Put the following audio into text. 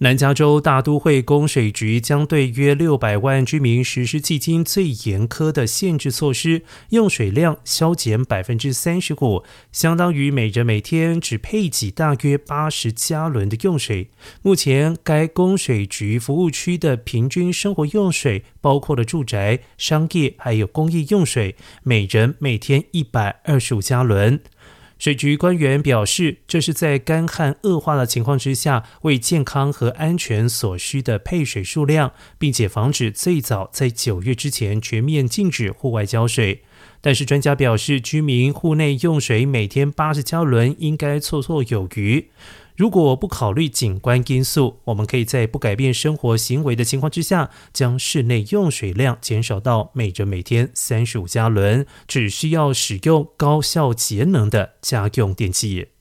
南加州大都会供水局将对约六百万居民实施迄今最严苛的限制措施，用水量削减百分之三十五，相当于每人每天只配给大约八十加仑的用水。目前，该供水局服务区的平均生活用水，包括了住宅、商业还有工业用水，每人每天一百二十五加仑。水局官员表示，这是在干旱恶化的情况之下，为健康和安全所需的配水数量，并且防止最早在九月之前全面禁止户外浇水。但是专家表示，居民户内用水每天八十加仑应该绰绰有余。如果不考虑景观因素，我们可以在不改变生活行为的情况之下，将室内用水量减少到每人每天三十五加仑，只需要使用高效节能的家用电器。